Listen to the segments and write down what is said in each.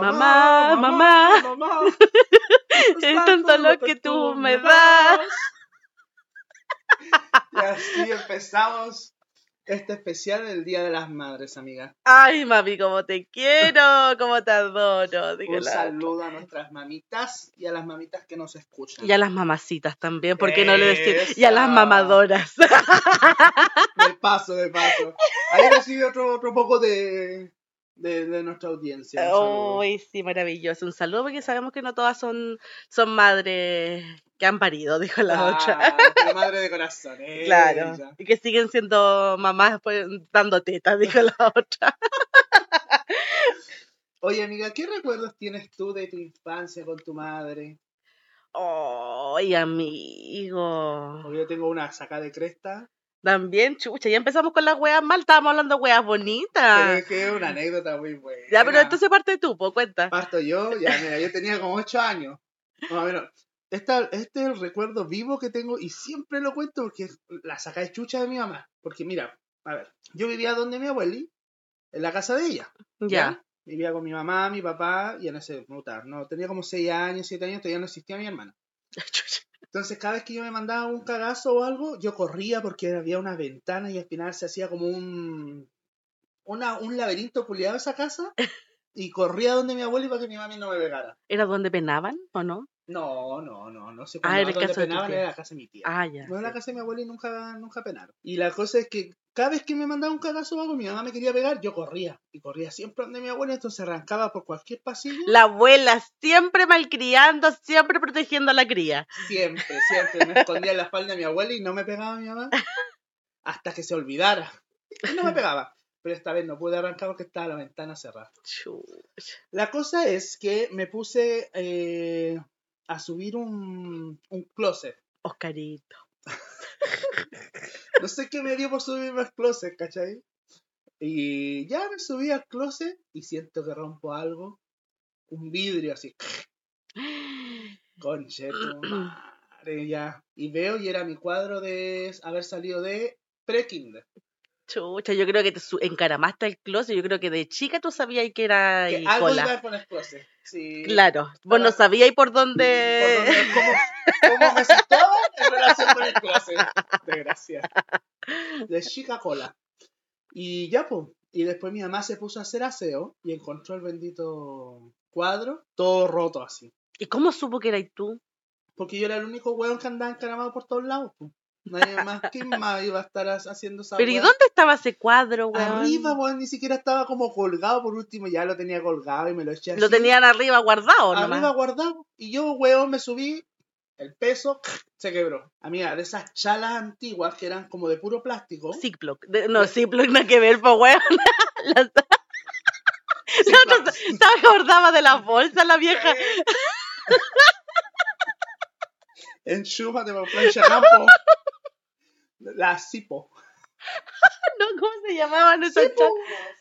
Mamá, mamá. mamá. Es tanto lo que tú me das. Y así empezamos este especial del Día de las Madres, amiga. Ay, mami, cómo te quiero, cómo te adoro. Un saludo a nuestras mamitas y a las mamitas que nos escuchan. Y a las mamacitas también, ¿por qué no le decir? Y a las mamadoras. De paso, de paso. Ahí recibe otro, otro poco de, de, de nuestra audiencia. Uy, sí, maravilloso. Un saludo porque sabemos que no todas son, son madres que han parido, dijo la otra. Ah, pero madre de corazón. Claro. ella. Y que siguen siendo mamás pues, dando tetas, dijo la otra. Oye, amiga, ¿qué recuerdos tienes tú de tu infancia con tu madre? Ay, amigo. Porque yo tengo una saca de cresta. También, chucha, ya empezamos con las weas mal, estábamos hablando de weas bonitas. es que es una anécdota muy buena. Ya, pero entonces parte tú, pues cuenta. Parto yo, ya, mira, yo tenía como 8 años. Más o menos. Esta, este es el recuerdo vivo que tengo y siempre lo cuento porque la saca de chucha de mi mamá. Porque mira, a ver, yo vivía donde mi abueli, en la casa de ella. Ya. Vivía con mi mamá, mi papá y en ese, puta, no, tenía como 6 años, 7 años, todavía no existía mi hermana. Entonces cada vez que yo me mandaba un cagazo o algo, yo corría porque había una ventana y al final se hacía como un, una, un laberinto culiado esa casa y corría donde mi abuelo para que mi mami no me pegara. ¿Era donde penaban o no? No, no, no, no sé Ah, era donde de tu penaban era la casa de mi tía. Ah, ya. no era la casa de mi abuela y nunca, nunca penaron. Y la cosa es que cada vez que me mandaba un cagazo o algo, mi mamá me quería pegar, yo corría. Y corría siempre donde mi abuela, entonces arrancaba por cualquier pasillo. La abuela siempre malcriando, siempre protegiendo a la cría. Siempre, siempre me escondía en la espalda de mi abuela y no me pegaba mi mamá hasta que se olvidara. Y no me pegaba. Pero esta vez no pude arrancar porque estaba la ventana cerrada. La cosa es que me puse eh, a subir un, un closet. Oscarito. No sé qué me dio por subirme al closet, ¿cachai? Y ya me subí al closet y siento que rompo algo. Un vidrio así. Conche tu madre, ya. Y veo y era mi cuadro de haber salido de pre-kinder. Chucha, yo creo que te encaramaste el closet. Yo creo que de chica tú sabías que era Que algo cola. iba con el closet. Sí. Claro, vos no Para- sabías por Por dónde. dónde- ¿Cómo, cómo me situaba en relación con el closet? Desgracia. De chica cola. Y ya, pues. Y después mi mamá se puso a hacer aseo y encontró el bendito cuadro, todo roto así. ¿Y cómo supo que eras tú? Porque yo era el único weón que andaba encaramado por todos lados. pues. Nadie más, ¿quién más iba a estar ha- haciendo esa ¿Pero y dónde estaba ese cuadro, weón? Arriba, weón, ni siquiera estaba como colgado. Por último, ya lo tenía colgado y me lo eché así. Lo tenían arriba guardado, arriba nomás. guardado. Y yo, weón, me subí, el peso se quebró. Amiga, de esas chalas antiguas que eran como de puro plástico. Ziploc. De- No, Ziploc nada que ver, pues, weón. La, la Sí, claro. se se acordaba de las bolsas, la vieja. Enchúfate por plancha campo. La Cipo. No, ¿cómo se llamaban esas?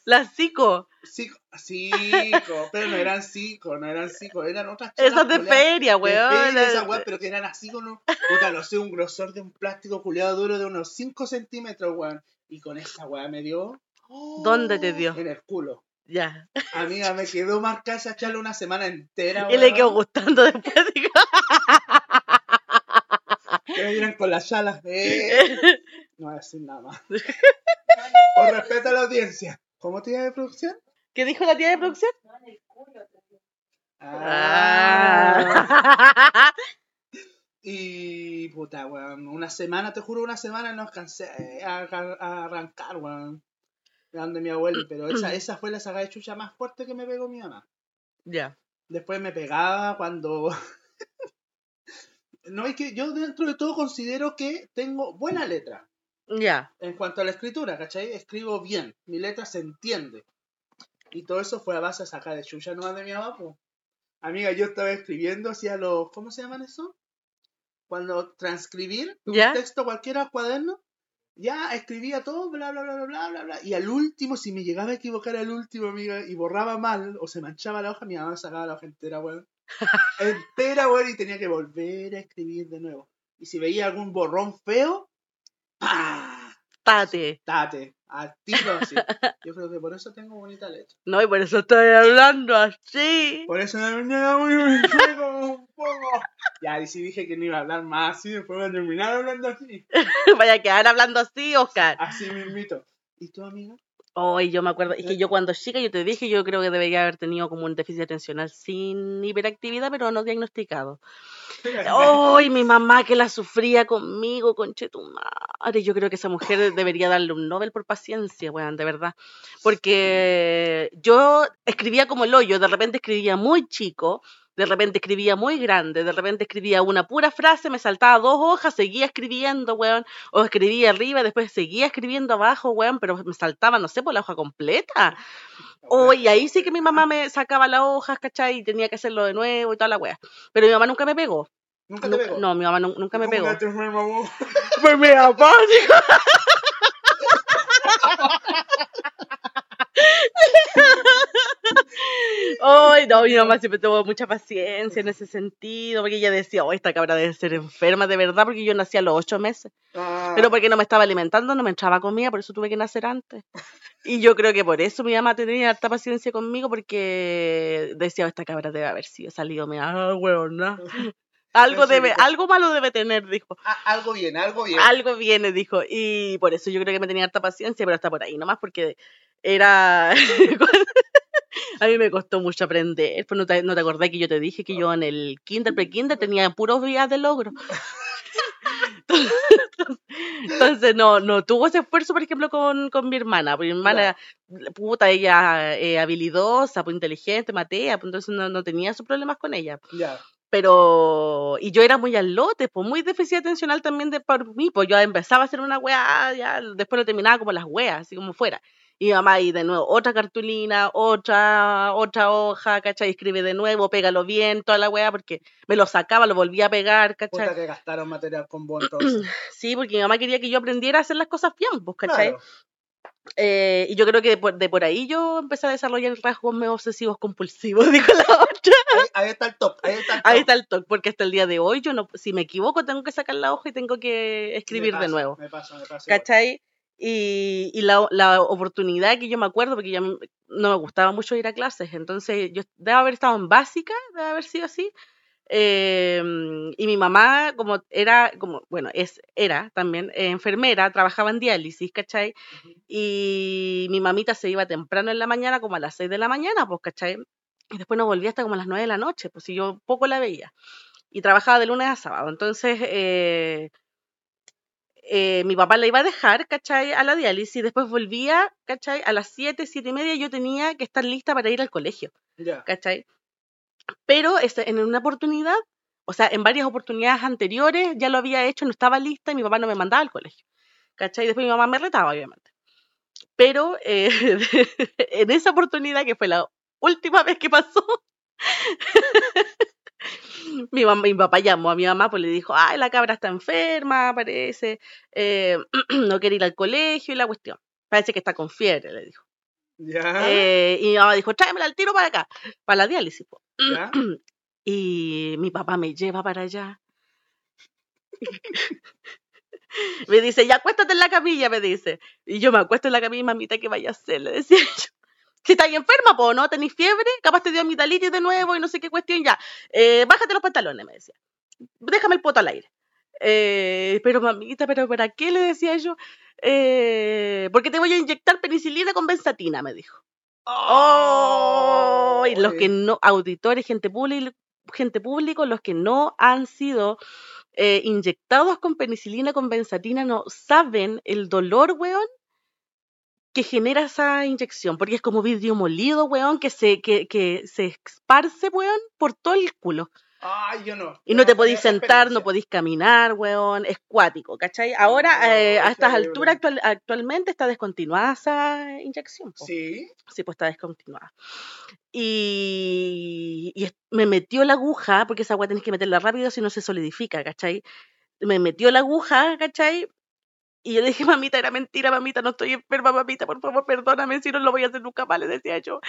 Las Zico. Cico, Cico, pero no eran Cico, no eran Cico, eran otras chalas. Esas de culiadas. feria, De weón. feria, esas weas, pero que eran así con un, puta, no sé, un grosor de un plástico culiado duro de unos 5 centímetros, weón. Y con esa wea me dio. ¿Dónde te dio? En el culo. Ya. Amiga, me quedó marcada esa chala una semana entera, Y le weón. quedó gustando después, digo. Que me vieran con las chalas. Eh. No voy a decir nada más. Por respeto a la audiencia. ¿Cómo llamas de producción? ¿Qué dijo la tía de producción? Ah. Ah. Y puta, weón. Una semana, te juro, una semana no alcancé a, a- a arrancar, weón. De donde mi abuelo. Pero esa, esa fue la saga de chucha más fuerte que me pegó mi mamá. Ya. Después me pegaba cuando. no, es que yo dentro de todo considero que tengo buena letra. Ya. En cuanto a la escritura, ¿cachai? Escribo bien. Mi letra se entiende. Y todo eso fue a base de sacar de chucha nomás de mi pues. Amiga, yo estaba escribiendo hacia los. ¿Cómo se llaman eso? Cuando transcribir ¿Ya? texto cualquiera cuaderno, ya escribía todo, bla, bla, bla, bla, bla, bla, bla. Y al último, si me llegaba a equivocar al último, amiga, y borraba mal, o se manchaba la hoja, mi mamá sacaba la hoja entera, weón. Entera, weón, y tenía que volver a escribir de nuevo. Y si veía algún borrón feo, ¡pah! Tate. Tate. Al tiro así. Yo creo que por eso tengo bonita leche. No, y por eso estoy hablando así. Por eso me venía muy como un poco. Ya, y si dije que no iba a hablar más así, después voy a terminar hablando así. Vaya a quedar hablando así, Oscar. Así mismito. ¿Y tu amiga? Hoy yo me acuerdo, es que yo cuando chica, yo te dije, yo creo que debería haber tenido como un déficit atencional sin hiperactividad, pero no diagnosticado. Hoy mi mamá que la sufría conmigo, conchetumare. Yo creo que esa mujer debería darle un Nobel por paciencia, weón, de verdad. Porque yo escribía como el hoyo, de repente escribía muy chico, de repente escribía muy grande, de repente escribía una pura frase, me saltaba dos hojas, seguía escribiendo, weón, o escribía arriba, después seguía escribiendo abajo, weón, pero me saltaba, no sé, por la hoja completa. O, y ahí sí que mi mamá me sacaba las hojas, ¿cachai? Y tenía que hacerlo de nuevo y toda la weá. Pero mi mamá nunca me pegó. ¿Nunca te pegó? no, mi mamá nu- nunca me ¿Cómo pegó. Pues papá, Ay, no, mi mamá siempre tuvo mucha paciencia en ese sentido, porque ella decía, oh, esta cabra debe ser enferma de verdad, porque yo nací a los ocho meses. Ah, Pero porque no me estaba alimentando, no me entraba comida, por eso tuve que nacer antes. Y yo creo que por eso mi mamá tenía harta paciencia conmigo, porque decía, "Oh, esta cabra debe haber sido salido, me ah, huevona. Algo, debe, algo malo debe tener, dijo. ah, algo bien, algo bien. Algo viene, dijo. Y por eso yo creo que me tenía harta paciencia, pero hasta por ahí nomás, porque era... A mí me costó mucho aprender. Pues no te, no te acordás que yo te dije que yo en el kinder, pre-kinder tenía puros días de logro. Entonces no, no tuvo ese esfuerzo, por ejemplo, con, con mi hermana. Mi hermana, puta, ella eh, habilidosa, pues inteligente, matea, pues entonces no, no tenía sus problemas con ella Ya. Pero y yo era muy al lote, pues muy déficit atencional también de por mí, pues yo empezaba a hacer una wea, ya después lo terminaba como las weas, así como fuera. Y mi mamá y de nuevo otra cartulina, otra otra hoja, ¿cachai? Escribe de nuevo, pégalo bien, toda la wea, porque me lo sacaba, lo volvía a pegar, Puta ¿cachai? que gastaron material con vos entonces. Sí, porque mi mamá quería que yo aprendiera a hacer las cosas bien, pues, ¿cachai? Claro. Eh, y yo creo que de por, de por ahí yo empecé a desarrollar rasgos medio obsesivos compulsivos, dijo la otra. Ahí, ahí está el top, ahí está el top. Ahí está el toque, porque hasta el día de hoy yo no, si me equivoco tengo que sacar la hoja y tengo que escribir de nuevo, Me pasa, me pasa. ¿cachai? Y, y la, la oportunidad que yo me acuerdo, porque ya no me gustaba mucho ir a clases, entonces yo debo haber estado en básica, debe haber sido así, eh, y mi mamá, como era, como, bueno, es, era también eh, enfermera, trabajaba en diálisis, ¿cachai? Y mi mamita se iba temprano en la mañana, como a las 6 de la mañana, pues, ¿cachai? Y después no volvía hasta como a las 9 de la noche, pues si yo poco la veía. Y trabajaba de lunes a sábado. Entonces, eh, eh, mi papá la iba a dejar, ¿cachai? A la diálisis, y después volvía, ¿cachai? A las 7, 7 y media yo tenía que estar lista para ir al colegio, Ya. ¿cachai? Pero este, en una oportunidad, o sea, en varias oportunidades anteriores ya lo había hecho, no estaba lista y mi papá no me mandaba al colegio, ¿cachai? Después mi mamá me retaba, obviamente. Pero eh, en esa oportunidad, que fue la última vez que pasó, mi, mamá, mi papá llamó a mi mamá, pues le dijo, ay, la cabra está enferma, parece, eh, no quiere ir al colegio y la cuestión. Parece que está con fiebre, le dijo. Ya. Eh, y mi mamá dijo, tráemela al tiro para acá, para la diálisis. ya. Y mi papá me lleva para allá. me dice, ya acuéstate en la camilla, me dice. Y yo me acuesto en la camilla, mamita, ¿qué vaya a hacer? Le decía yo. Si estás enferma, po, ¿no? ¿Tenís fiebre? Capaz te dio amigdalitis de nuevo y no sé qué cuestión ya. Eh, bájate los pantalones, me decía. Déjame el poto al aire. Eh, pero mamita, ¿pero para qué? Le decía yo. Eh, porque te voy a inyectar penicilina con benzatina, me dijo. Oh, y los que no, auditores, gente pública, gente público, los que no han sido eh, inyectados con penicilina, con benzatina, no saben el dolor, weón, que genera esa inyección, porque es como vidrio molido, weón, que se, que, que se esparce, weón, por todo el culo. Ay, yo no. Y no te podís sentar, no podís caminar, weón, es cuático, ¿cachai? Ahora, No, eh, a es estas alturas, actual- actualmente está descontinuada esa inyección. po. Sí. Sí, pues está descontinuada. Y, y me metió la aguja, porque esa agua tenés que meterla rápido si no se solidifica, ¿cachai? Me metió la aguja, ¿cachai? Y yo le dije, mamita, era mentira, mamita, no estoy enferma, mamita, por favor, perdóname, si no lo voy a hacer nunca más, le decía yo.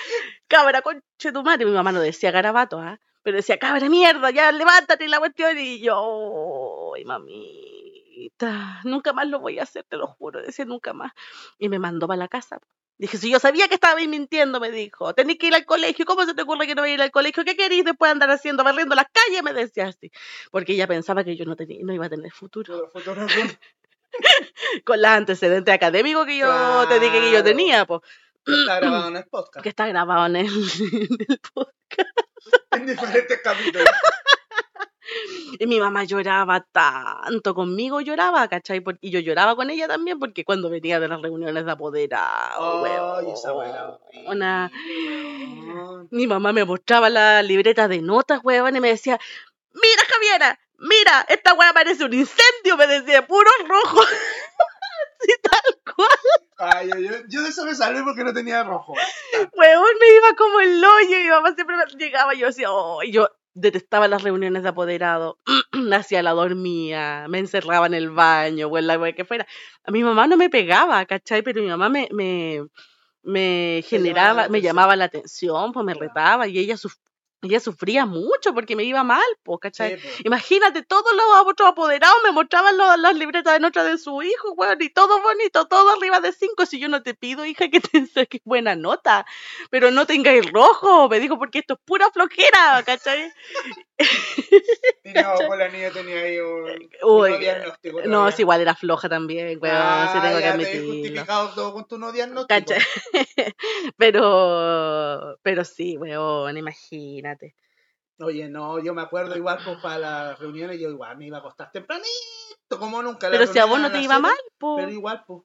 Cabra, conche tu madre. Mi mamá no decía garabato, ¿ah? Pero decía, cabra, mierda, ya levántate la cuestión. Y yo, ay, mami. mamita, nunca más lo voy a hacer, te lo juro, decía nunca más. Y me mandó para la casa. Dije, si yo sabía que estaba mintiendo, me dijo, tenés que ir al colegio, ¿cómo se te ocurre que no voy a ir al colegio? ¿Qué querís después de andar haciendo, barriendo las calles? Me decía así, porque ella pensaba que yo no, tenía, no iba a tener futuro. Con los antecedentes académicos que yo te dije que yo tenía, pues. Que está grabado en el podcast. Que está grabado en el, en el podcast. En diferentes capítulos. Y mi mamá lloraba tanto, conmigo lloraba, ¿cachai? Y yo lloraba con ella también, porque cuando venía de las reuniones de apoderado, esa era una... horrible, weón. Mi mamá me mostraba la libreta de notas, weón, y me decía, mira Javiera, mira, esta weá parece un incendio, me decía, puro rojo. Así tal cual, Ay, yo, yo, de eso me salvé porque no tenía rojo. weón, me iba como el hoyo, y mi mamá siempre me llegaba, y yo decía, oh, y yo detestaba las reuniones de apoderado, hacía la dormía, me encerraba en el baño, o en la que fuera. A mi mamá no me pegaba, ¿cachai? Pero mi mamá me, me, me llamaba generaba, me llamaba la atención, pues me retaba, y ella, suf- ella sufría mucho porque me iba mal, pues, ¿cachai? Sí, po. Imagínate, todos los otros apoderados me mostraban lo- las libretas de nota de su hijo, weón, y todo bonito, todo arriba de cinco. Si yo no te pido, hija, que te saques buena nota, pero no tengáis rojo, me dijo, porque esto es pura flojera, ¿cachai? Y no, pues la niña tenía ahí un, Uy, un diagnóstico. No, es igual, era floja también, weón, Ah, sí tengo que ya te he admitirlo. justificado todo con tu no diagnóstico. ¿Cachai? pero, pero sí, weón, imagínate. Oye, no, yo me acuerdo igual pues para las reuniones, yo igual me iba a acostar tempranito, como nunca. Pero si a vos no te iba siete, mal, pues. Pero igual, pues.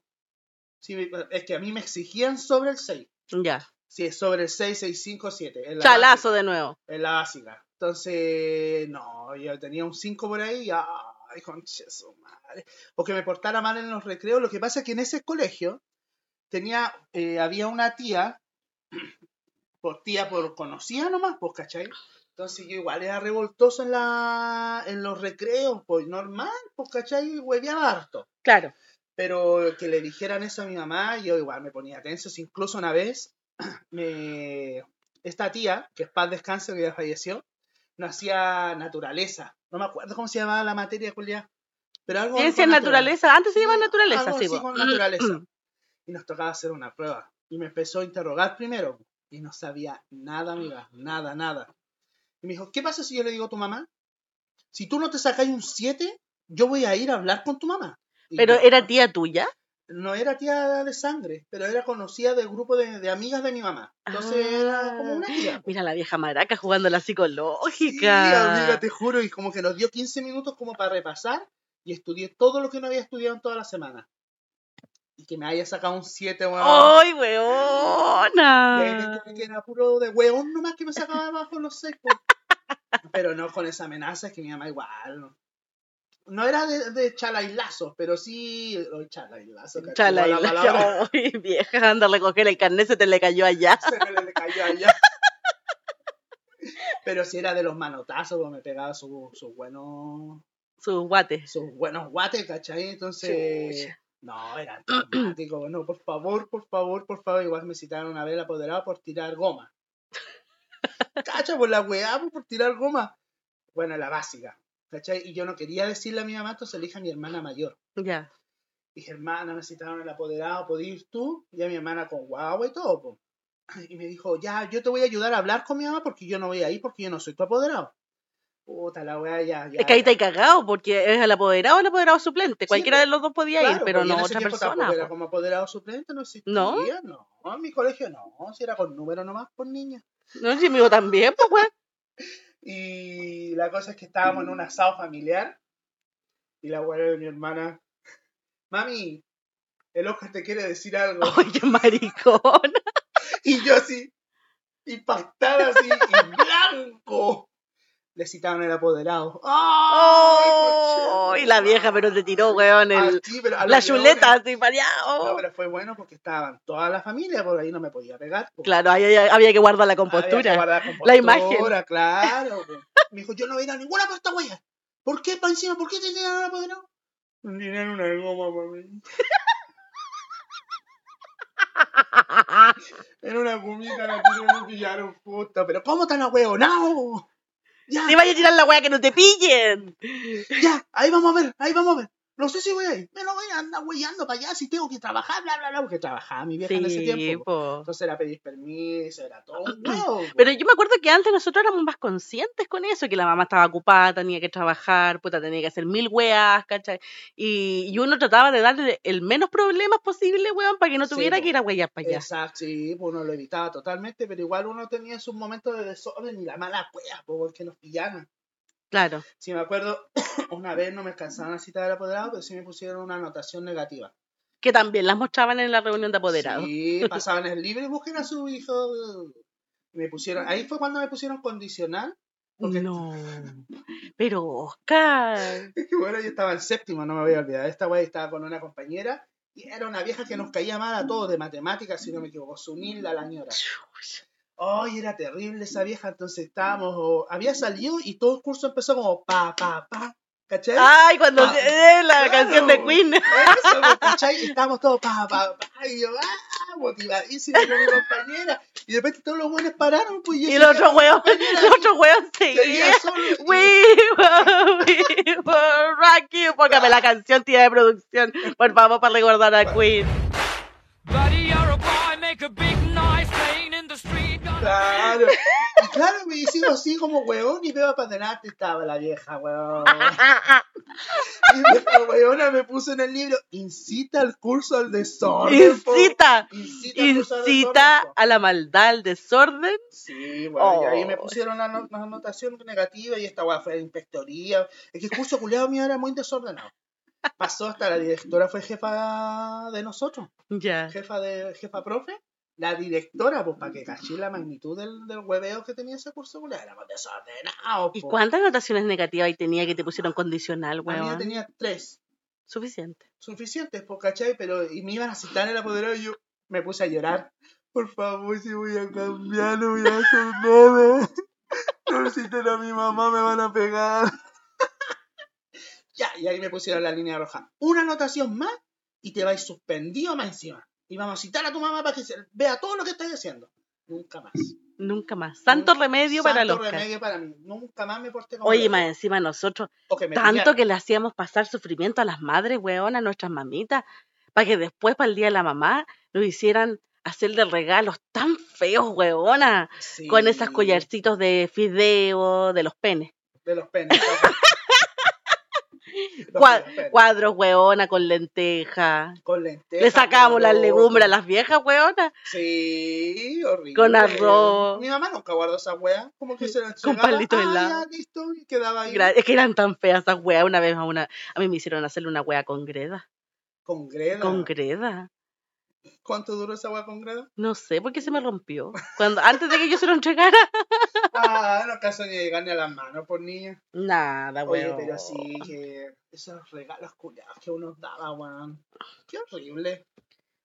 Sí, es que a mí me exigían sobre el 6. Ya, Si es sobre el 6, 6, 5, 7. En la chalazo básica, de nuevo. En la básica. Entonces, no, yo tenía un 5 por ahí y, ay, conche su madre. Porque me portara mal en los recreos. Lo que pasa es que en ese colegio tenía, eh, había una tía, por tía, por conocida nomás, pues, ¿cachai? Entonces yo igual era revoltoso en, la, en los recreos, pues normal, pues, ¿cachai? Hueveaba harto. Claro. Pero que le dijeran eso a mi mamá, yo igual me ponía tenso. Incluso una vez, me... esta tía, que es paz descanso, que ya falleció, nos hacía naturaleza. No me acuerdo cómo se llamaba la materia, Julia. Pero algo Ciencia naturaleza, antes se Sí, llama naturaleza, algo sí. con naturaleza. Y nos tocaba hacer una prueba. Y me empezó a interrogar primero. Y no sabía nada, amiga. Nada, nada. Y me dijo, ¿qué pasa si yo le digo a tu mamá? Si tú no te sacas un 7, yo voy a ir a hablar con tu mamá. Y Pero yo, era tía tuya. no era tía de sangre, pero era conocida del grupo de, de amigas de mi mamá. Entonces era como una tía. Ah, Mira la vieja maraca jugando la Sí, psicológica. amiga, te juro, y como que nos dio 15 minutos como para repasar y estudié todo lo que no había estudiado en toda la semana. Que me haya sacado un 7, weón. ¡Ay, weona! que era puro de weón nomás que me sacaba abajo los seis. po. Pero no con esa amenaza, es que mi mamá igual. No, era de, de chalailazos, pero sí. Oh, chalailazo, cacho, Chala, igual la palabra. ¡Ay, vieja! Anda a recoger el carnet, se te le cayó allá. se me le cayó allá. Pero si era de los manotazos, pues me pegaba sus su buenos Sus guates. sus buenos guates, ¿cachai? Entonces, Chucha. No, era traumático. No, por favor, por favor, por favor. Igual me citaron una vez el apoderado por tirar goma. Cacha, por la weá, por tirar goma. Bueno, la básica, ¿cachai? Y yo no quería decirle a mi mamá, entonces le dije a mi hermana mayor. Ya. Dije, hermana, me citaron el apoderado, ¿podés ir tú? Y a mi hermana con guagua y todo, po. Y me dijo, ya, yo te voy a ayudar a hablar con mi mamá porque yo no voy a ir porque yo no soy tu apoderado. Puta, la weá, ya, ya. Es que ahí hay cagado porque es el apoderado o el apoderado suplente. Cualquiera de los dos podía ir, pero pues, no otra persona. Era po. como apoderado suplente, no existía. ¿No? No, en mi colegio no. Si era con número nomás por niña. No, si mío también, pues, weón. Y la cosa es que estábamos en un asado familiar. Y la abuela de mi hermana, mami, el Oscar te quiere decir algo. Qué maricón. Y yo así, impactada así, y blanco. Le citaron el apoderado. ¡Ay, Oh, coche! y la vieja, pero te tiró, weón, Ah, el, sí, pero la chuleta así pareado. No, pero fue bueno porque estaban toda la familia, por ahí no me podía pegar. Claro, ahí había, había que guardar la Había que compostura. guardar La imagen. claro. Me dijo, yo no voy a ir a ninguna para esta wea. ¿Por qué, pa' encima? ¿Por qué te tiraron el apoderado? Me tiraron una goma, mami. Era una gomita, la y pillaron, puta. Pero ¿cómo tan ahueonado? Ya, Te vaya a tirar la weá que no te pillen. ya, ahí vamos a ver, ahí vamos a ver. No sé si voy a ir, me lo voy a andar huellando para allá si tengo que trabajar, bla, bla, bla, porque trabajaba mi vieja en ese tiempo. po. Entonces era pedir permiso, era todo. Pero yo me acuerdo que antes nosotros éramos más conscientes con eso, que la mamá estaba ocupada, tenía que trabajar, puta, tenía que hacer mil weas, ¿cachai? Y, y uno trataba de darle el menos problemas posible, weón, para que no tuviera que ir a huellar para allá. Exacto, sí, pues uno lo evitaba totalmente, pero igual uno tenía sus momentos de desorden y la mala cueva, porque nos pillaran. Claro. Si me acuerdo, una vez no me alcanzaron a citar al apoderado, pero sí me pusieron una anotación negativa. Que también las mostraban en la reunión de apoderados. Sí, pasaban el libro y busquen a su hijo. Me pusieron, ahí fue cuando me pusieron condicional. Porque No. Pero, Oscar. es que bueno, yo estaba en séptimo, no me voy a olvidar. Esta wey estaba con una compañera y era una vieja que nos caía mal a todos de matemáticas, si no me equivoco, Sunilda la ñora. Ay, era terrible esa vieja, entonces estábamos, o- había salido y todo el curso empezó como pa, pa, pa, ¿cachai? Ay, cuando Ah, eh, la claro. canción de Queen. Eso, pues, ¿cachai? Y estábamos todos pa, pa, pa, y yo, ah, motivadísima con mi compañera, y de repente todos los buenos pararon, pues yo Y el otro hueón, compañera, el otro hueón seguía seguía. solo, y- We will, we will rock you. Póngame la canción tía de producción, por favor, para recordar a Queen. Claro, y claro, me sigo así como hueón y veo para adelante estaba la vieja, hueón. Y la hueona me puso en el libro, incita al curso al desorden. po. Incita, Incita al curso al incita desorden, po. a la maldad, al desorden. Sí, bueno, y ahí me Oh. pusieron no- la anotación negativa y esta weá fue de inspectoría. Es que el curso culiado mío era muy desordenado. Pasó hasta la directora, fue jefa de nosotros, Ya. jefa de jefa profe. La directora, pues para que caché la magnitud del, del hueveo que tenía ese curso culiado, éramos desordenados. ¿Y po. cuántas anotaciones negativas ahí tenía que te pusieron condicional, mí yo tenía tres, Suficiente. suficientes, pues, ¿cachai? Pero, y me iban a citar en el apoderado y yo me puse a llorar. Por favor, si voy a cambiar, no voy a hacer nada. No citen a mi mamá, me van a pegar. ya, y ahí me pusieron la línea roja. Una anotación más y te vais suspendido más encima. Y vamos a citar a tu mamá para que se- vea todo lo que estáis haciendo. Nunca más. Nunca más. Santo remedio para Santo el Oscar. remedio para mí. Nunca más me porté como Oye, más encima nosotros, que tanto que le hacíamos pasar sufrimiento a las madres, weón, a nuestras mamitas, para que después, para el día de la mamá, nos hicieran hacerle regalos tan feos, weona, Sí, con esos collarcitos de fideo, de los penes. De los penes. Cuadros, weona, con lenteja. Con lentejas. Le sacábamos las legumbres a las viejas, weona. Sí, horrible. Con arroz. Mi mamá nunca guardó esa wea. Como que se la Con palito de helado. ya, listo, y quedaba ahí. Gra- Es que eran tan feas esas weas. Una vez a una, a mí me hicieron hacerle una wea con greda. Con greda. Con greda. ¿Cuánto duró esa wea con greda? No sé por qué se me rompió. Cuando, antes de que yo se lo entregara. Ah, no alcanzó ni llegar ni a las manos, por niña. Nada, Oye, weón. pero sí, que esos regalos culiados que uno daba, weón. Qué horrible.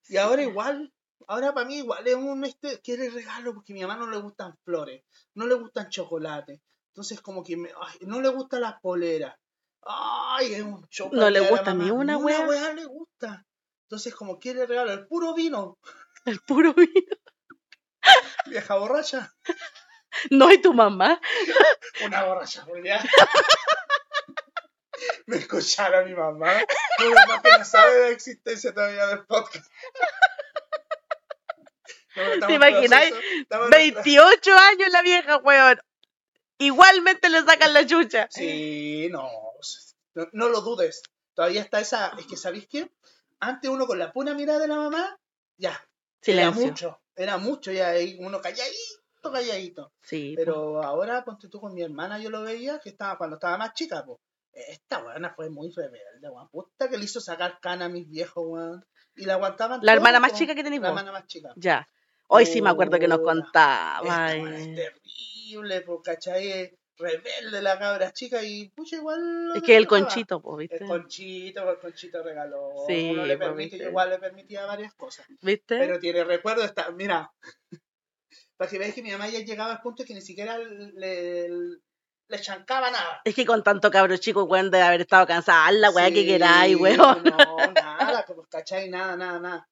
Y ahora igual, ahora para mí igual es un este, quiere regalo porque a mi mamá no le gustan flores, no le gustan chocolates. Entonces como que me, ay, no le gustan las poleras. Ay, es un chocolate. No le gusta ni una wea. wea le gusta. Entonces como quiere regalo, el puro vino, El puro vino. vieja borracha. No, y tu mamá. Una borracha, culiada. Me escucharon a mi mamá. Mi mamá que no sabe de la existencia todavía del podcast. No, ¿Te imagináis? proceso, estamos en- 28 años la vieja, weón. Igualmente le sacan la chucha. Sí, no, no. no lo dudes. Todavía está esa. Es que, ¿sabéis qué? Antes uno con la pura mirada de la mamá, ya. Era Silencio. mucho. Era mucho, ya ahí uno calladito, calladito. Sí. Pero ahora, ponte tú con mi hermana, yo lo veía que estaba cuando estaba más chica, pues. Esta weona fue muy rebelde, weón. Puta que le hizo sacar cana a mis viejos, weón. Y la aguantaban. La todo, hermana más chica que tenés La hermana más chica. Ya. Hoy sí me acuerdo que nos contaba. Esta es terrible, pues, ¿cachai? Rebelde la cabra chica y pucha igual. Es que el conchito, po, ¿viste? El conchito, el conchito regaló. Sí, Uno le pues, permite, igual le permitía varias cosas. ¿Viste? Pero tiene recuerdo, está, mira, para que veáis que mi mamá ya llegaba al punto que ni siquiera le, le chancaba nada. Es que con tanto cabro chico, weón, de haber estado cansada, la weá que Sí, queráis, weón. No, nada, como cachai, nada, nada, nada.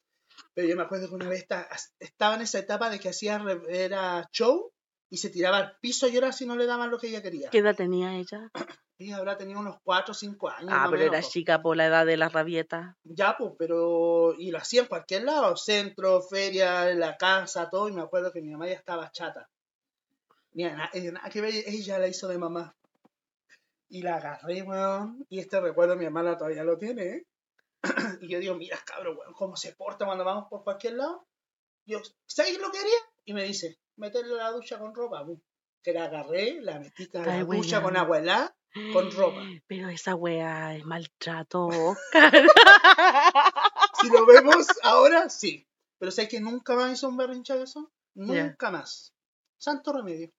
Pero yo me acuerdo que una vez esta- estaba en esa etapa de que hacía era show y se tiraba al piso a llorar si no le daban lo que ella quería. ¿Qué edad tenía ella? Ella habrá tenido unos 4 o 5 años. Ah, pero menos, era po. chica por la edad de las rabietas. Ya, pues, pero. Y lo hacía en cualquier lado: centro, feria, en la casa, todo. Y me acuerdo que mi mamá ya estaba chata. Mira, eh, ella la hizo de mamá. Y la agarré, weón. Y este recuerdo mi hermana todavía lo tiene, ¿eh? y yo digo, mira, cabrón, weón, cómo se porta cuando vamos por cualquier lado. Yo, ¿sabes lo que haría? Y me dice, meterle a la ducha con ropa. Que la agarré, la metí a la Ay, ducha con agua helada. Con ropa. Pero esa wea es maltrato, Oscar. Si lo vemos ahora, sí. Pero sé que nunca más hizo un berrinche de eso. Nunca más. Santo remedio.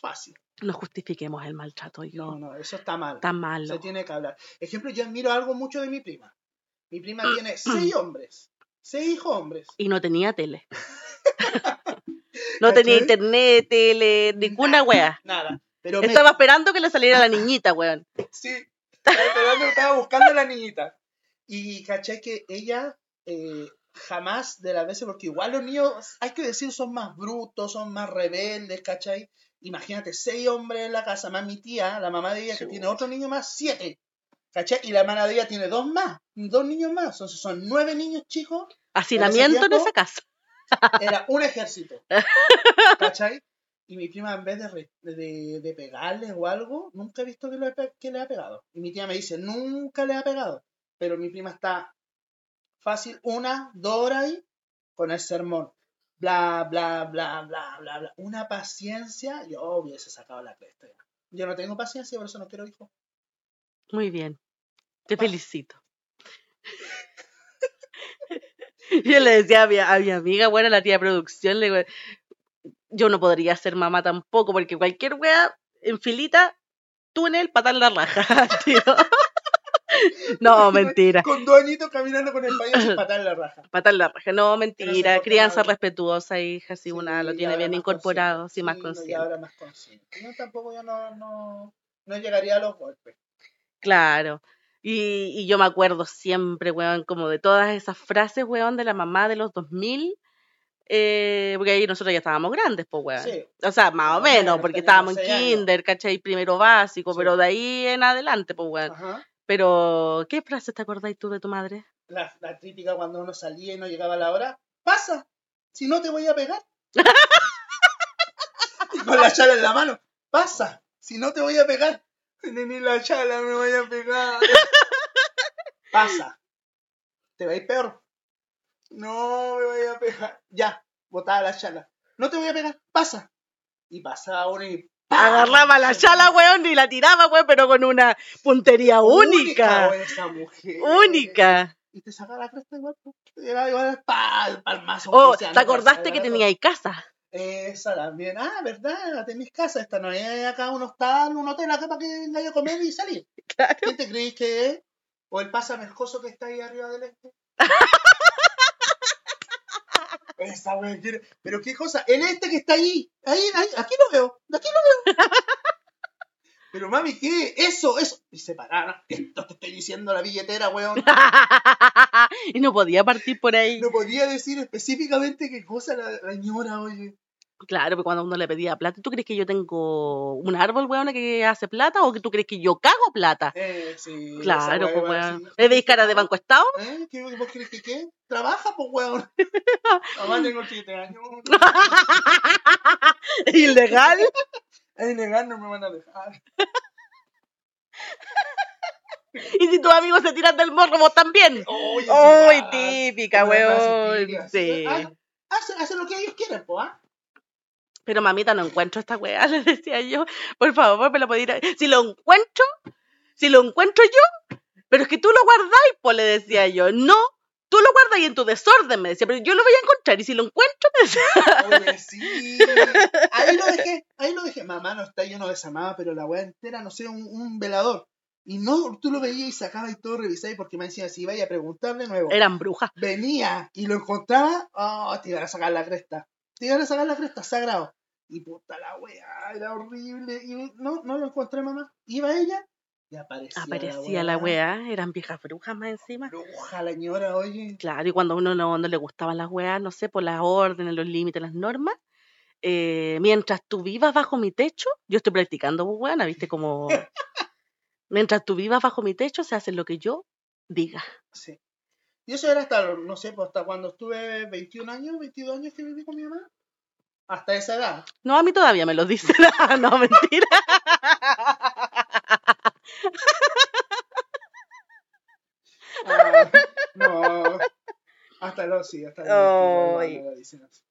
Fácil. No justifiquemos el maltrato, yo. No, no, eso está mal. Tan malo. Se tiene que hablar. Ejemplo, yo admiro algo mucho de mi prima. Mi prima tiene seis hombres. Seis hijos hombres. Y no tenía tele. No tenía internet, tele, ninguna wea. Nada. Pero me- Estaba esperando que le saliera la niñita, weón. Sí, estaba, esperando, estaba buscando a la niñita. Y caché que ella eh, jamás de las veces, porque igual los niños, hay que decir, son más brutos, son más rebeldes, ¿cachai? Imagínate, seis hombres en la casa, más mi tía, la mamá de ella, que tiene otro niño más, siete. ¿Cachai? Y la hermana de ella tiene dos más, dos niños más. Entonces son nueve niños chicos, Hacinamiento en esa casa. Era un ejército. ¿Cachai? Y mi prima, en vez de, re- de, de pegarle o algo, nunca he visto que le, pe- que le ha pegado. Y mi tía me dice, nunca le ha pegado. Pero mi prima está fácil una, dos horas ahí con el sermón. Bla, bla, bla, bla, bla, bla. Una paciencia, yo hubiese sacado la cresta. Yo no tengo paciencia, por eso no quiero hijos. Muy bien. Te felicito. Yo le decía a mi, a mi amiga, bueno, la tía de producción, le digo, yo no podría ser mamá tampoco, porque cualquier wea en filita, túnel, patar la raja, tío. No, mentira. Con dos añitos caminando con el payaso y patar la raja. Patar la raja. No, mentira. Crianza respetuosa, hija, si una lo tiene bien incorporado, sí, más no, y consciente. ahora más consciente. Yo tampoco yo no, no, no llegaría a los golpes. Claro. Y, y yo me acuerdo siempre, weón, como de todas esas frases, weón, de la mamá de los 2000, eh, porque ahí nosotros ya estábamos grandes, pues, weón. Sí. O sea, más o menos, porque estábamos en kinder, ¿cachai? Primero básico, Sí. pero de ahí en adelante, pues, weón. Ajá. Pero, ¿qué frase te acordáis tú de tu madre? La, la típica cuando uno salía y no llegaba la hora. ¡Pasa! Si no te voy a pegar. con la chala en la mano. ¡Pasa! Si no te voy a pegar. Ni, ni la chala me voy a pegar. ¡Pasa! ¿Te veis peor? No me voy a pegar. Ya, botaba la chala. No te voy a pegar. ¡Pasa! Y pasaba uno y ¡pam! Agarraba la chala, weón, y la tiraba, weón, pero con una puntería única. güey, esa mujer. Única. Y te sacaba la cresta igual. Te llegaba igual pal, palmazo. Oh, ¿te acordaste que tenía ahí casa? Esa también. Ah, ¿verdad? Tenéis casa. Esta no es acá un hostal, un hotel acá para que vengáis a comer y salir. Claro. ¿Quién te creéis que es? ¿O el pasamercoso que está ahí arriba del este? Esa wea quiere- Pero qué cosa, el este que está ahí, ahí, ahí, aquí lo veo, aquí lo veo. Pero mami, ¿qué? Eso, eso. Y se pararon. Esto te estoy diciendo la billetera, weón. y no podía partir por ahí. No podía decir específicamente qué cosa la, la señora, oye. Claro, porque cuando uno le pedía plata, ¿tú crees que yo tengo un árbol, weón, que hace plata? ¿O que tú crees que yo cago plata? Eh, sí. Claro, pues weón. ¿Le veis cara de banco estado? ¿Eh? ¿Qué, ¿Vos crees que qué? Trabaja, pues, weón. Mamá, tengo 7 años. Ilegal. Es ilegal, no me van a dejar. Y si tus amigos se tiran del morro, vos también. Uy, típica, weón. Sí. Ay, Hacen, hacen lo que ellos quieren, pues, ¿ah? Pero mamita, no encuentro esta weá, le decía yo. Por favor, me la podía ir a- Si lo encuentro, si lo encuentro yo, pero es que tú lo guardáis, pues le decía yo. No, tú lo guardáis en tu desorden, me decía, pero yo lo voy a encontrar y si lo encuentro, me decía. Oye, sí. Ahí lo dejé, ahí lo dejé. Mamá no está lleno de desamada, pero la weá entera, no sé, un, un velador. Y no, tú lo veías y sacabas y todo revisáis porque me decía, si vaya a preguntar de nuevo. Eran brujas. venía y lo encontraba, oh, te iban a sacar la cresta. Te iban a sacar la cresta, sagrado. Y puta la weá, era horrible. Y no, no lo encontré, mamá. Iba ella y aparecía. Aparecía la weá, eran viejas brujas más encima. Bruja la señora, oye. Claro, y cuando a uno no, no le gustaban las weas, no sé, por las órdenes, los límites, las normas, eh, mientras tú vivas bajo mi techo, yo estoy practicando, pues, weona, viste, como Mientras tú vivas bajo mi techo, se hace lo que yo diga. Sí. Y eso era hasta, no sé, pues hasta cuando estuve 21 años, 22 años que viví con mi mamá. Hasta esa edad. No, a mí todavía me lo dicen. no, mentira. Ah, no. Hasta los sí, hasta los Ay. 22 me lo dicen así.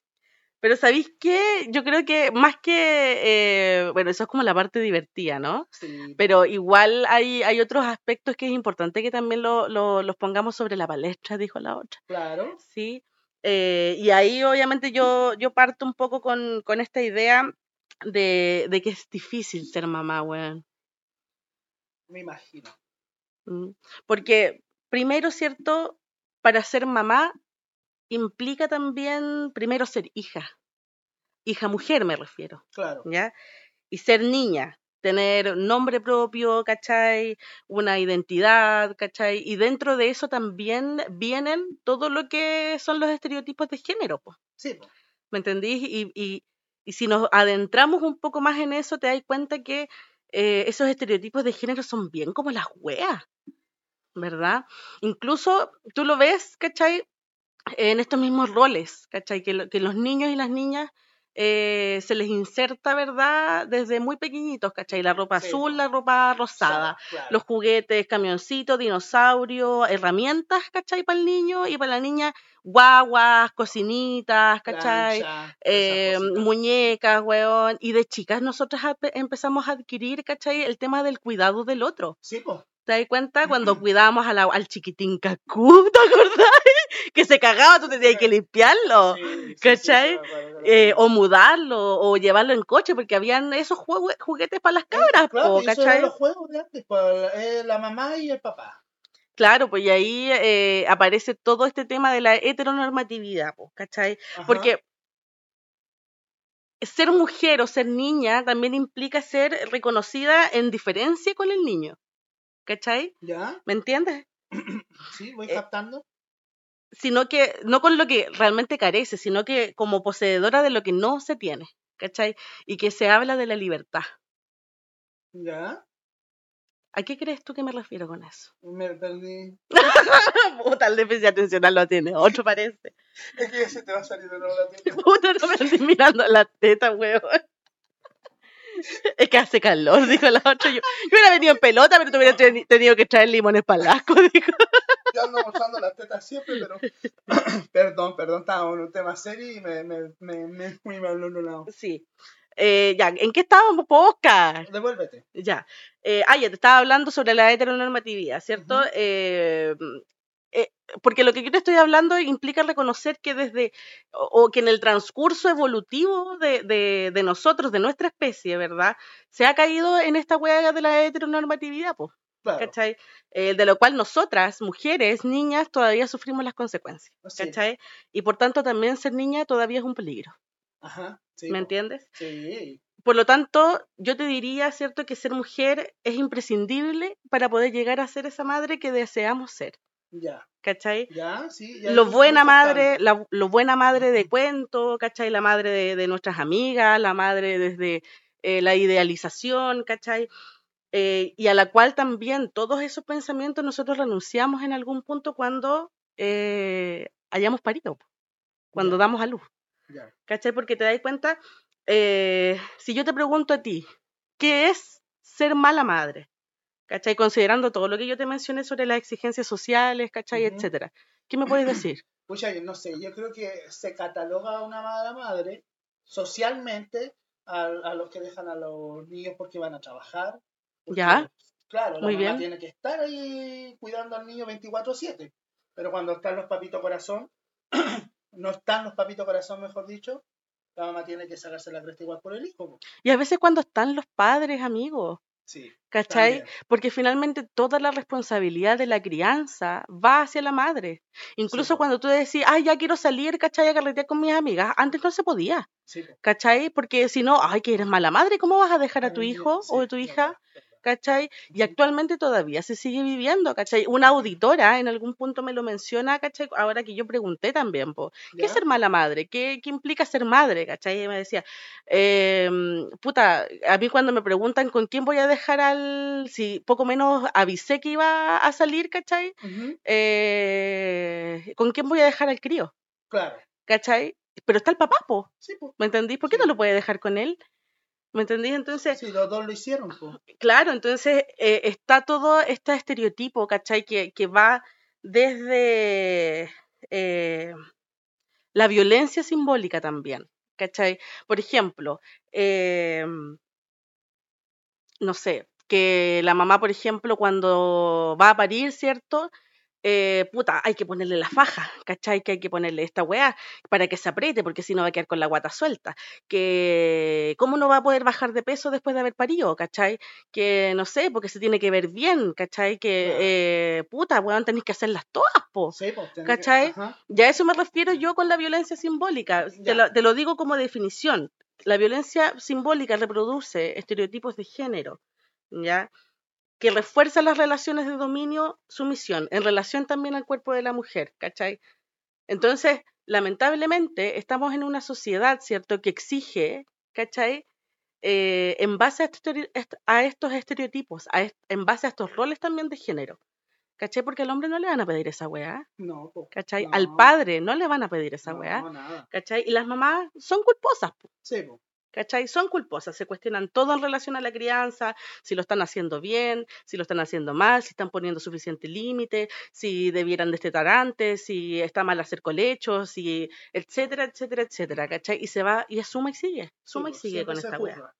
Pero ¿sabéis qué? Yo creo que más que, eh, bueno, eso es como la parte divertida, ¿no? Sí. Pero igual hay, hay otros aspectos que es importante que también lo- lo- los pongamos sobre la palestra, dijo la otra. Claro. Sí. Eh, y ahí obviamente yo, yo parto un poco con, con esta idea de, de que es difícil ser mamá, weón. Me imagino. Mm. Porque primero, ¿cierto? Para ser mamá implica también primero ser hija. Hija mujer me refiero. Claro. ¿ya? Y ser niña, tener nombre propio, ¿cachai? Una identidad, ¿cachai? Y dentro de eso también vienen todo lo que son los estereotipos de género, po, Sí, pues. ¿me entendís? Y, y, y si nos adentramos un poco más en eso, te das cuenta que eh, esos estereotipos de género son bien como las weas, ¿verdad? Incluso tú lo ves, ¿cachai? En estos mismos roles, ¿cachai? Que, lo- que los niños y las niñas eh, se les inserta, ¿verdad? Desde muy pequeñitos, ¿cachai? La ropa Sí, azul, la ropa rosada, Claro. los juguetes, camioncitos, dinosaurios, herramientas, ¿cachai? Para el niño y para la niña, guaguas, cocinitas, ¿cachai? Plancha, eh, muñecas, weón. Y de chicas nosotras empezamos a adquirir, ¿cachai? El tema del cuidado del otro. Sí, pues. ¿Te das cuenta? Cuando cuidábamos a la- al chiquitín cacú, ¿te acordás? Que se cagaba, tú tenías que limpiarlo. Sí, sí, sí, ¿cachai? sí, eh, o mudarlo, o llevarlo en coche, porque habían esos juguetes para las cabras, Claro, po, y eso ¿cachai? eran los juegos de antes, pues, eh, la mamá y el papá. Claro, pues y ahí eh, aparece todo este tema de la heteronormatividad, po, ¿cachai? Ajá. Porque ser mujer o ser niña también implica ser reconocida en diferencia con el niño. ¿Cachai? ¿Ya? ¿Me entiendes? Sí, voy Eh, captando. Sino que, no con lo que realmente carece, sino que como poseedora de lo que no se tiene. ¿Cachai? Y que se habla de la libertad. ¿Ya? ¿A qué crees tú que me refiero con eso? Me perdí. Puta, el déficit atencional lo tiene, otro parece. Es que se te va a salir de nuevo la tele. Puta, no me estoy mirando la teta, weón. Es que hace calor, dijo la otra. Yo, yo hubiera venido en pelota, pero tú hubieras teni- tenido que traer limones para el asco, dijo. Yo ando mostrando las tetas siempre, pero. perdón, perdón, estábamos en un tema serio y me, me, me, me fui mal un lado. Sí. Eh, ya, ¿en qué estábamos, Oscar? Devuélvete. Ya. Eh, ah, ya te estaba hablando sobre la heteronormatividad, ¿cierto? Eh, porque lo que yo te estoy hablando implica reconocer que desde, o, o que en el transcurso evolutivo de, de, de nosotros, de nuestra especie, ¿verdad? Se ha caído en esta hueá de la heteronormatividad, pues, Claro. ¿cachai? Eh, de lo cual nosotras, mujeres, niñas, todavía sufrimos las consecuencias, Sí. ¿cachai? Y por tanto también ser niña todavía es un peligro, Ajá. Sí, ¿me entiendes? Sí. Por lo tanto, yo te diría, ¿cierto?, que ser mujer es imprescindible para poder llegar a ser esa madre que deseamos ser, Ya. ¿cachai? Ya, sí. Ya Lo buena madre, la, lo buena madre de cuento, ¿cachai? La madre de, de nuestras amigas, la madre desde eh, la idealización, ¿cachai? Eh, y a la cual también todos esos pensamientos nosotros renunciamos en algún punto cuando eh, hayamos parido, cuando Ya. damos a luz. Ya. ¿Cachai? Porque te das cuenta, si yo te pregunto a ti, ¿qué es ser mala madre? ¿Cachai? Considerando todo lo que yo te mencioné sobre las exigencias sociales, ¿cachai? Etcétera. ¿Qué me puedes decir? Pucha, yo no sé, yo creo que se cataloga a una mala madre socialmente a, a los que dejan a los niños porque van a trabajar. porque, Ya. Claro, la Muy mamá bien. tiene que estar ahí cuidando al niño 24/7. Pero cuando están los papitos corazón, no están los papitos corazón, mejor dicho, la mamá tiene que sacarse la cresta igual por el hijo. Y a veces cuando están los padres, amigos, Sí, ¿cachai? también. Porque finalmente toda la responsabilidad de la crianza va hacia la madre. Incluso cuando tú decís, ay, ya quiero salir, ¿cachai? A carretear con mis amigas. Antes no se podía, Sí. ¿cachai? Porque si no, ay, que eres mala madre, ¿cómo vas a dejar a tu hijo o a tu hija. ¿Cachai? Y actualmente todavía se sigue viviendo, ¿cachai? Una auditora en algún punto me lo menciona, ¿cachai? Ahora que yo pregunté también, po, ¿qué es ser mala madre? ¿Qué, qué implica ser madre, ¿cachai? Y me decía, em, puta, a mí cuando me preguntan con quién voy a dejar al, si poco menos avisé que iba a salir, ¿cachai? Eh, ¿con quién voy a dejar al crío? Claro. ¿Cachai? Pero está el papá, po, Sí, pues. ¿me entendís? ¿Por qué Sí. no lo puede dejar con él? ¿Me entendís? Entonces, Sí, los dos lo hicieron, pues. Claro, entonces eh, está todo este estereotipo, ¿cachai? Que, que va desde eh, la violencia simbólica también, ¿cachai? Por ejemplo, em, no sé, que la mamá, por ejemplo, cuando va a parir, ¿cierto? Eh, puta, hay que ponerle la faja, ¿cachai? Que hay que ponerle esta weá para que se apriete, porque si no va a quedar con la guata suelta. Que, ¿cómo no va a poder bajar de peso después de haber parido, ¿cachai? Que, no sé, porque se tiene que ver bien, ¿cachai? Que, eh, puta, weón, tenéis que hacerlas todas, po. Sí, pues. que- ¿Cachai? Ajá. Ya a eso me refiero yo con la violencia simbólica. Te Ya. lo, te lo digo como definición. La violencia simbólica reproduce estereotipos de género, ¿ya? Que refuerza las relaciones de dominio, sumisión, en relación también al cuerpo de la mujer, ¿cachai? Entonces, lamentablemente, estamos en una sociedad, ¿cierto?, que exige, ¿cachai? Eh, en base a, estos- a estos estereotipos, a est- en base a estos roles también de género, ¿cachai? Porque al hombre no le van a pedir esa weá, No. ¿cachai? No. Al padre no le van a pedir esa no, weá, nada. ¿cachai? Y las mamás son culposas, po, Sí. ¿Cachai? Son culposas, se cuestionan todo en relación a la crianza, si lo están haciendo bien, si lo están haciendo mal, si están poniendo suficiente límite, si debieran destetar antes, si está mal hacer colechos, si etcétera, etcétera, etcétera, ¿cachai? Y se va y suma y sigue, suma y pues, sigue con esta weá.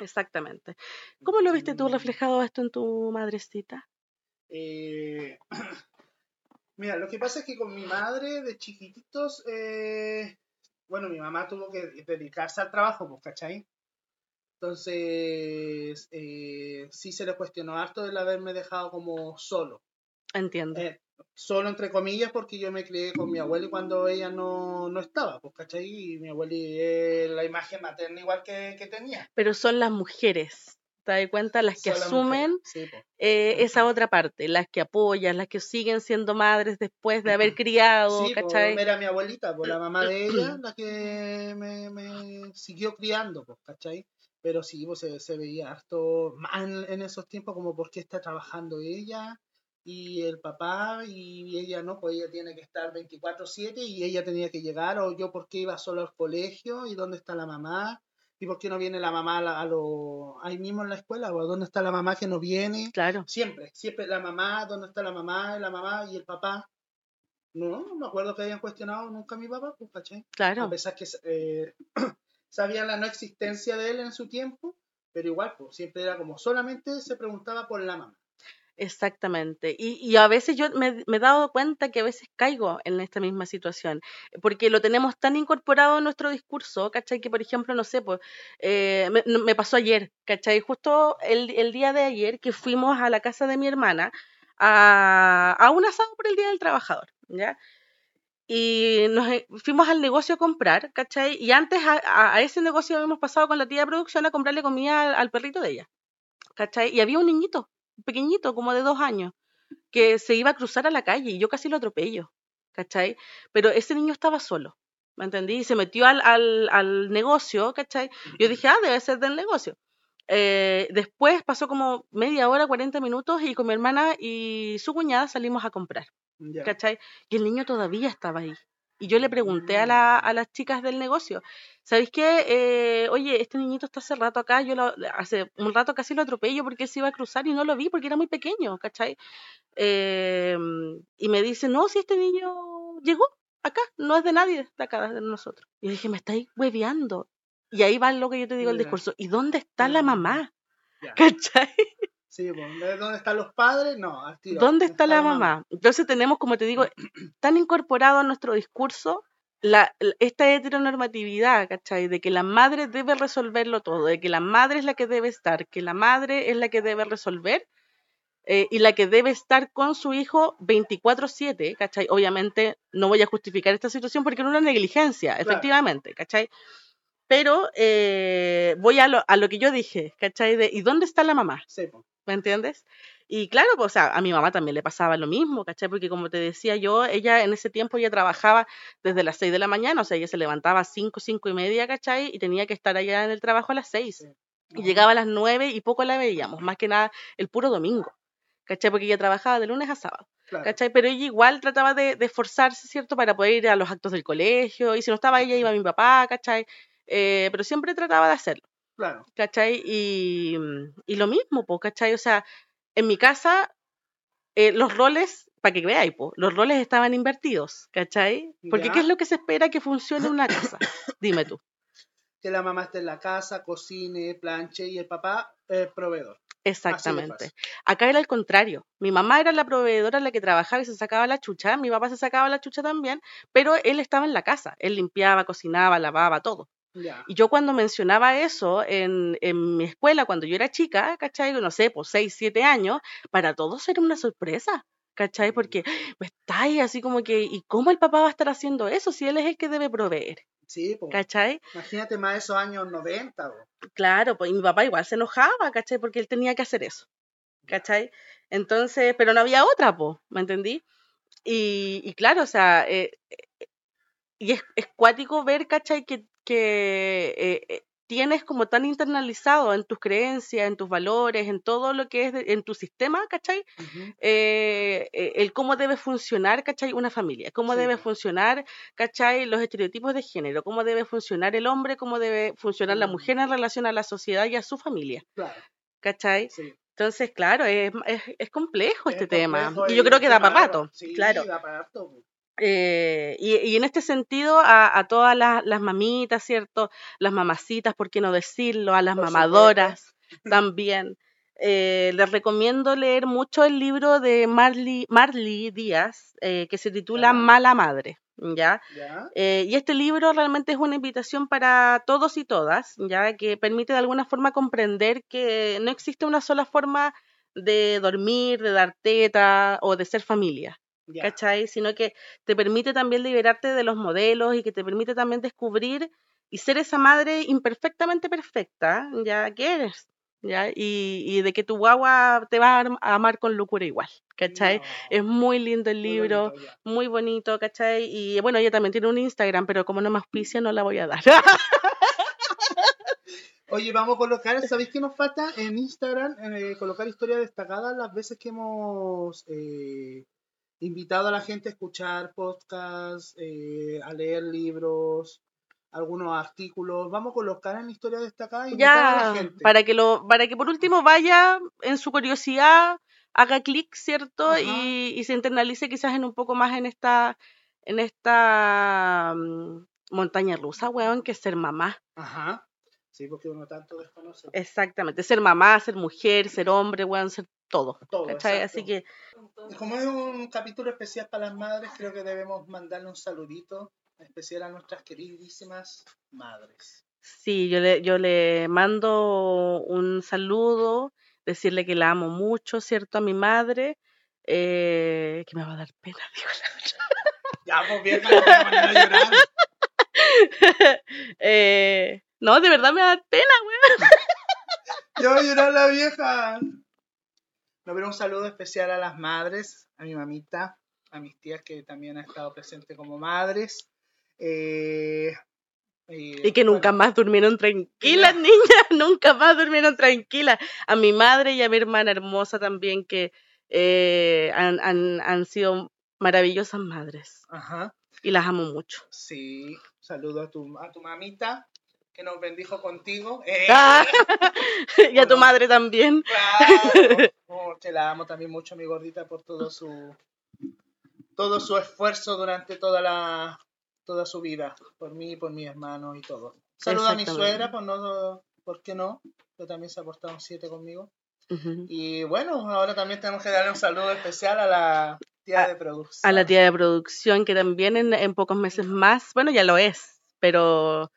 Exactamente. ¿Cómo lo viste tú Mm. reflejado esto en tu madrecita? Eh, Mira, lo que pasa es que con mi madre de chiquititos, eh, bueno, mi mamá tuvo que dedicarse al trabajo, pues, ¿cachai? Entonces, eh, sí se le cuestionó harto el haberme dejado como solo. Entiendo. Eh, solo entre comillas porque yo me crié con mi abuela y cuando ella no, no estaba, pues, ¿cachai? Y mi abuela es la imagen materna igual que, que tenía. Pero son las mujeres, ¿te das cuenta? Las que asumen sí, eh, esa otra parte, las que apoyan, las que siguen siendo madres después de haber criado, Sí, ¿cachai? era mi abuelita, pues la mamá de ella, la que me, me siguió criando, pues, ¿cachai? Pero sí, pues se, se veía harto más en, en esos tiempos como por qué está trabajando ella y el papá y ella no, pues ella tiene que estar 24/7 y ella tenía que llegar o yo por qué iba solo al colegio y dónde está la mamá y por qué no viene la mamá a, la- a lo, ahí mismo en la escuela o dónde está la mamá que no viene. Claro, Siempre, siempre la mamá, ¿dónde está la mamá? La mamá y el papá. No, no me acuerdo que hayan cuestionado nunca a mi papá, pues, ¿cachai? A claro. pesar que eh, sabían la no existencia de él en su tiempo, pero igual, pues, siempre era como solamente se preguntaba por la mamá. Exactamente. Y, a veces yo me, he dado cuenta que a veces caigo en esta misma situación, porque lo tenemos tan incorporado en nuestro discurso, ¿cachai? Que, por ejemplo, no sé, pues, eh, me, pasó ayer, ¿cachai? Justo el, día de ayer que fuimos a la casa de mi hermana a, un asado por el Día del Trabajador, ¿ya? Y nos eh, fuimos al negocio a comprar, ¿cachai? Y antes a ese negocio habíamos pasado con la tía de producción a comprarle comida al, al perrito de ella, ¿cachai? Y había un niñito, pequeñito, como de dos años, que se iba a cruzar a la calle y yo casi lo atropello, ¿cachai? Pero ese niño estaba solo, ¿me entendí? Y se metió al, al, al negocio, ¿cachai? Yo dije, ah, debe ser del negocio. Eh, después pasó como media hora, 40 minutos y con mi hermana y su cuñada salimos a comprar. ¿cachai? Y el niño todavía estaba ahí. Y yo le pregunté a, la, a las chicas del negocio, ¿sabéis qué? Eh, oye, este niñito está hace rato acá, yo lo- hace un rato casi lo atropello porque él se iba a cruzar y no lo vi porque era muy pequeño, ¿cachai? Eh, y me dice, no, si este niño llegó acá, no es de nadie de acá, de nosotros. Y dije, me estáis hueveando. Y ahí va lo que yo te digo el discurso. ¿Y dónde está la Mm, mamá? ¿Cachai? Sí, pues, ¿de ¿dónde están los padres? No, al tiro. ¿Dónde está la mamá? Entonces tenemos, como te digo, tan incorporado a nuestro discurso la, la- esta heteronormatividad, ¿cachai? De que la madre debe resolverlo todo, de que la madre es la que debe estar, que la madre es la que debe resolver eh, y la que debe estar con su hijo 24/7, ¿cachai? Obviamente no voy a justificar esta situación porque era una negligencia, Claro. efectivamente, ¿cachai? Pero eh, voy a lo, a lo que yo dije, ¿cachai? De, ¿Y dónde está la mamá? Sí, po. ¿Me entiendes? Y claro, pues, o sea, a mi mamá también le pasaba lo mismo, ¿cachai? Porque como te decía yo, ella en ese tiempo ya trabajaba desde las 6 de la mañana, o sea, ella se levantaba a 5, 5 y media, ¿cachai? Y tenía que estar allá en el trabajo a las 6. Sí. Y llegaba a las 9 y poco la veíamos, más que nada el puro domingo, ¿cachai? Porque ella trabajaba de lunes a sábado. Claro, ¿cachai? Pero ella igual trataba de, de esforzarse, ¿cierto? Para poder ir a los actos del colegio, y si no estaba ella, iba mi papá, ¿cachai? Eh, pero siempre trataba de hacerlo, claro. ¿cachai? Y, y lo mismo, po, ¿cachai? O sea, en mi casa, eh, los roles, para que veáis, po, los roles estaban invertidos, ¿cachai? Porque Ya. ¿qué es lo que se espera que funcione una casa? Dime tú. Que la mamá esté en la casa, cocine, planche y el papá eh, proveedor. Exactamente. Acá era al contrario. Mi mamá era la proveedora la que trabajaba y se sacaba la chucha. Mi papá se sacaba la chucha también, pero él estaba en la casa. Él limpiaba, cocinaba, lavaba, todo. Y yo cuando mencionaba eso en, en mi escuela, cuando yo era chica, ¿cachai? No sé, por 6, 7 años, para todos era una sorpresa, ¿cachai? Porque pues, está ahí así como que, ¿y cómo el papá va a estar haciendo eso si él es el que debe proveer? Sí, po. ¿Cachai? Imagínate más esos años 90, po. Claro, pues y mi papá igual se enojaba, ¿cachai? Porque él tenía que hacer eso, ¿cachai? Entonces, pero no había otra, pues, ¿me entendí? Y, y claro, o sea, eh, eh, y es, es cuático ver, ¿cachai? Que, que eh, eh, tienes como tan internalizado en tus creencias, en tus valores, en todo lo que es de- en tu sistema, ¿cachai? Eh, eh, el cómo debe funcionar, ¿cachai? Una familia, cómo Sí, debe funcionar, ¿cachai? Los estereotipos de género, cómo debe funcionar el hombre, cómo debe funcionar la Mm. mujer en relación a la sociedad y a su familia, Claro, ¿cachai? sí. Entonces, claro, es, es, es complejo este Es tema. Y yo creo que da para rato, Sí, claro. da para. Eh, y, y en este sentido, a, a todas las, las mamitas, ¿cierto? Las mamacitas, ¿por qué no decirlo? A las Por mamadoras también. Eh, les recomiendo leer mucho el libro de Marley, Marley Díaz, eh, que se titula. Mala Madre, ¿ya? Ya, y este libro realmente es una invitación para todos y todas, ya que permite de alguna forma comprender que no existe una sola forma de dormir, de dar teta o de ser familia. Ya. ¿cachai? Sino que te permite también liberarte de los modelos y que te permite también descubrir y ser esa madre imperfectamente perfecta, ya que eres, ¿ya? Y, y de que tu guagua te va a am- a amar con locura igual, ¿cachai? No, Es muy lindo el muy libro, bonito, muy bonito, ¿cachai? Y bueno, ella también tiene un Instagram, pero como no me auspicia, no la voy a dar. Oye, vamos a colocar, ¿sabéis qué nos falta en Instagram? Eh, colocar historias destacadas las veces que hemos eh, invitado a la gente a escuchar podcasts, eh, a leer libros, algunos artículos. Vamos a colocar en historias destacadas y invitar a la ya, gente. para que lo, para que por último vaya en su curiosidad, haga clic, ¿cierto? Y, y se internalice quizás en un poco más en esta, en esta mm, montaña rusa, weón, que ser mamá. Ajá. Sí, porque uno tanto desconoce. Exactamente, ser mamá, ser mujer, ser hombre, weón, ser todo. Todo. Así que Como es un capítulo especial para las madres, creo que debemos mandarle un saludito especial a nuestras queridísimas madres. sí, yo le, yo le mando un saludo, decirle que la amo mucho, ¿cierto? A mi madre, eh, que me va a dar pena, digo la Ya, pues a a llorar. Eh, no, de verdad me da pena, weón. Yo voy a llorar la vieja. No, pero un saludo especial a las madres, a mi mamita, a mis tías que también han estado presentes como madres. Eh, Y que nunca más durmieron tranquilas, niñas, nunca más durmieron tranquilas. A mi madre y a mi hermana hermosa también, que eh, han, han, han sido maravillosas madres. Ajá, Y las amo mucho. sí. Saludo a tu, a tu mamita que nos bendijo contigo. Eh, Ah, y a tu madre también. Claro. Oh, que la amo también mucho, mi gordita, por todo su todo su esfuerzo durante toda la toda su vida, por mí, por mi hermano y todo. Saludo a mi suegra, por no, ¿por qué no? Que también se ha portado un 7 conmigo. Y bueno, ahora también tenemos que darle un saludo especial a la tía A- de producción. A la tía de producción, que también en, en pocos meses más, bueno, ya lo es, pero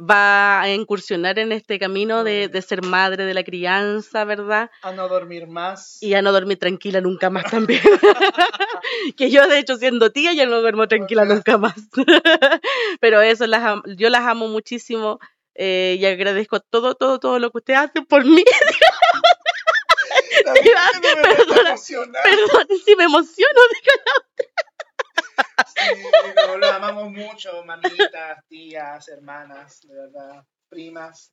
va a incursionar en este camino de, de ser madre de la crianza, ¿verdad? A no dormir más. y a no dormir tranquila nunca más también. que yo, de hecho, siendo tía, ya no duermo tranquila nunca más. Pero eso, las yo las amo muchísimo. Eh, y agradezco todo, todo, todo lo que ustedes hacen por mí. Me emocionando. Perdón si me emociono. Sí, no, lo amamos mucho, mamitas, tías, hermanas, de verdad, primas.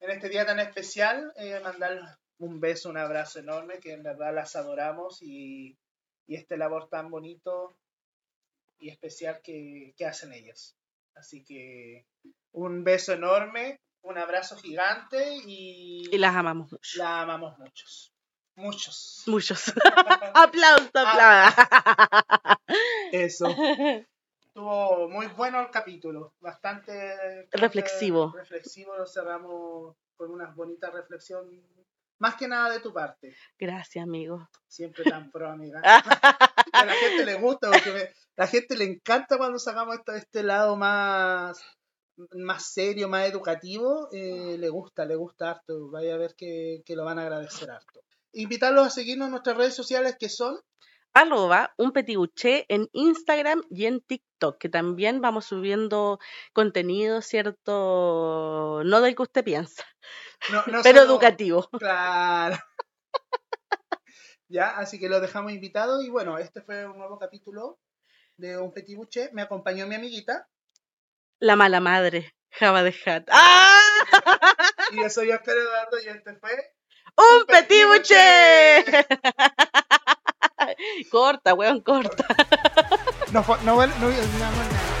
En este día tan especial, eh, mandar un beso, un abrazo enorme, que en verdad las adoramos y, y este labor tan bonito y especial que, que hacen ellas. Así que un beso enorme, un abrazo gigante y, Y las amamos mucho. la amamos muchos. Muchos. Muchos. aplauso, aplauso. Eso. Estuvo muy bueno el capítulo, bastante Reflexivo. Reflexivo, lo cerramos con una bonita reflexión, más que nada de tu parte, Gracias, amigo. siempre tan pro, amiga. A la gente le gusta, porque me- la gente le encanta cuando sacamos esto, este lado más, más serio, más educativo, eh, le gusta, le gusta harto, vaya a ver que, que lo van a agradecer harto. Invitarlos a seguirnos en nuestras redes sociales que son arroba un petibuché en Instagram y en TikTok, que también vamos subiendo contenido, ¿cierto? No del que usted piensa, no, no pero solo- educativo. Claro. ya, así que lo dejamos invitado y bueno, este fue un nuevo capítulo de Un Petit Buche. Me acompañó mi amiguita La mala madre, Java de Hat. ¡Ah! y yo soy Oscar Eduardo y este fue ¡Un petibuché! corta, weón, corta. No, no, no, no, no.